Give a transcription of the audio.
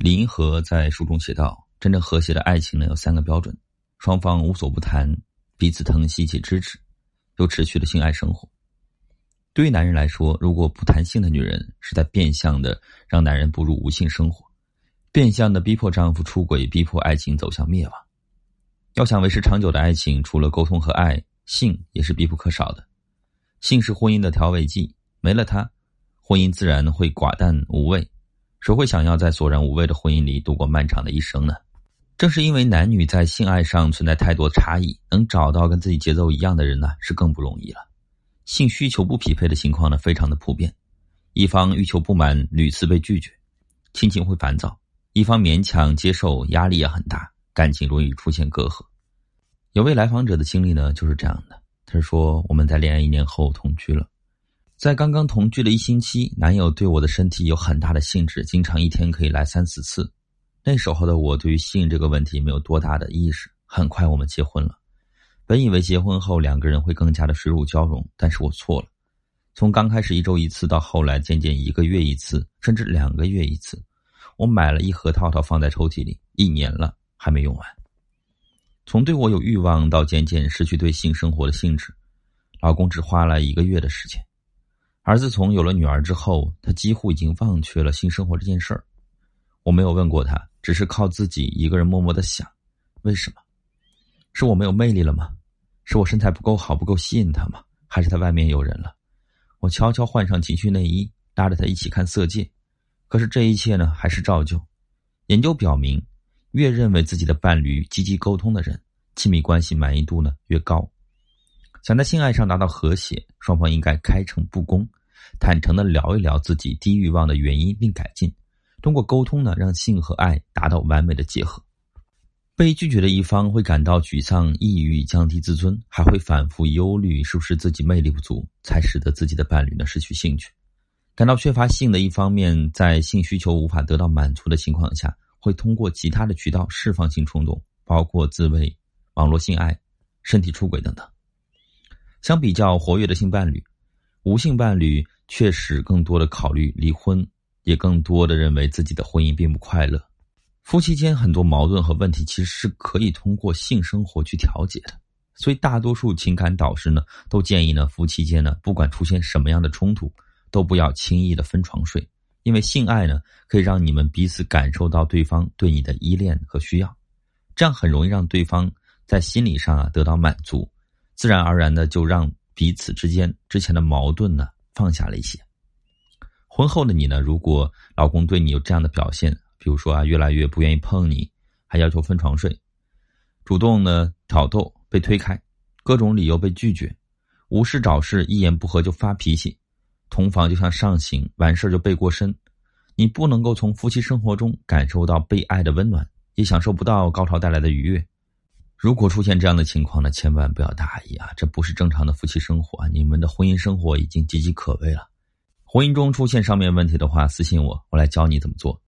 林和在书中写道：“真正和谐的爱情呢，有三个标准：双方无所不谈，彼此疼惜且支持，又持续的性爱生活。对于男人来说，如果不谈性的女人，是在变相的让男人步入无性生活，变相的逼迫丈夫出轨，逼迫爱情走向灭亡。要想维持长久的爱情，除了沟通和爱，性也是必不可少的。性是婚姻的调味剂，没了它，婚姻自然会寡淡无味。”谁会想要在索然无味的婚姻里度过漫长的一生呢？正是因为男女在性爱上存在太多差异，能找到跟自己节奏一样的人呢，是更不容易了。性需求不匹配的情况呢，非常的普遍。一方欲求不满，屡次被拒绝，心情会烦躁；一方勉强接受，压力也很大，感情容易出现隔阂。有位来访者的经历呢，就是这样的。他说：“我们在恋爱一年后同居了。”在刚刚同居了一星期，男友对我的身体有很大的兴致，经常一天可以来三四次。那时候的我对于性这个问题没有多大的意识。很快我们结婚了，本以为结婚后两个人会更加的水乳交融，但是我错了。从刚开始一周一次，到后来渐渐一个月一次，甚至两个月一次。我买了一盒套套放在抽屉里，一年了还没用完。从对我有欲望到渐渐失去对性生活的兴致，老公只花了一个月的时间。而自从有了女儿之后，他几乎已经忘却了性生活这件事儿。我没有问过他，只是靠自己一个人默默的想：为什么？是我没有魅力了吗？是我身材不够好，不够吸引他吗？还是他外面有人了？我悄悄换上情趣内衣，拉着他一起看色戒。可是这一切呢，还是照旧。研究表明，越认为自己的伴侣积极沟通的人，亲密关系满意度呢越高。想在性爱上达到和谐，双方应该开诚布公，坦诚的聊一聊自己低欲望的原因并改进。通过沟通呢，让性和爱达到完美的结合。被拒绝的一方会感到沮丧、抑郁、降低自尊，还会反复忧虑是不是自己魅力不足，才使得自己的伴侣呢失去兴趣。感到缺乏性的一方面，在性需求无法得到满足的情况下，会通过其他的渠道释放性冲动，包括自慰、网络性爱、身体出轨等等。相比较活跃的性伴侣，无性伴侣确实更多的考虑离婚，也更多的认为自己的婚姻并不快乐。夫妻间很多矛盾和问题其实是可以通过性生活去调节的，所以大多数情感导师呢都建议呢夫妻间呢不管出现什么样的冲突，都不要轻易的分床睡，因为性爱呢可以让你们彼此感受到对方对你的依恋和需要，这样很容易让对方在心理上啊得到满足。自然而然的就让彼此之间之前的矛盾呢放下了一些。婚后的你呢，如果老公对你有这样的表现，比如说啊，越来越不愿意碰你，还要求分床睡，主动呢挑逗被推开，各种理由被拒绝，无事找事，一言不合就发脾气，同房就像上刑，完事就背过身，你不能够从夫妻生活中感受到被爱的温暖，也享受不到高潮带来的愉悦。如果出现这样的情况呢，千万不要大意啊！这不是正常的夫妻生活，你们的婚姻生活已经岌岌可危了。婚姻中出现上面问题的话，私信我，我来教你怎么做。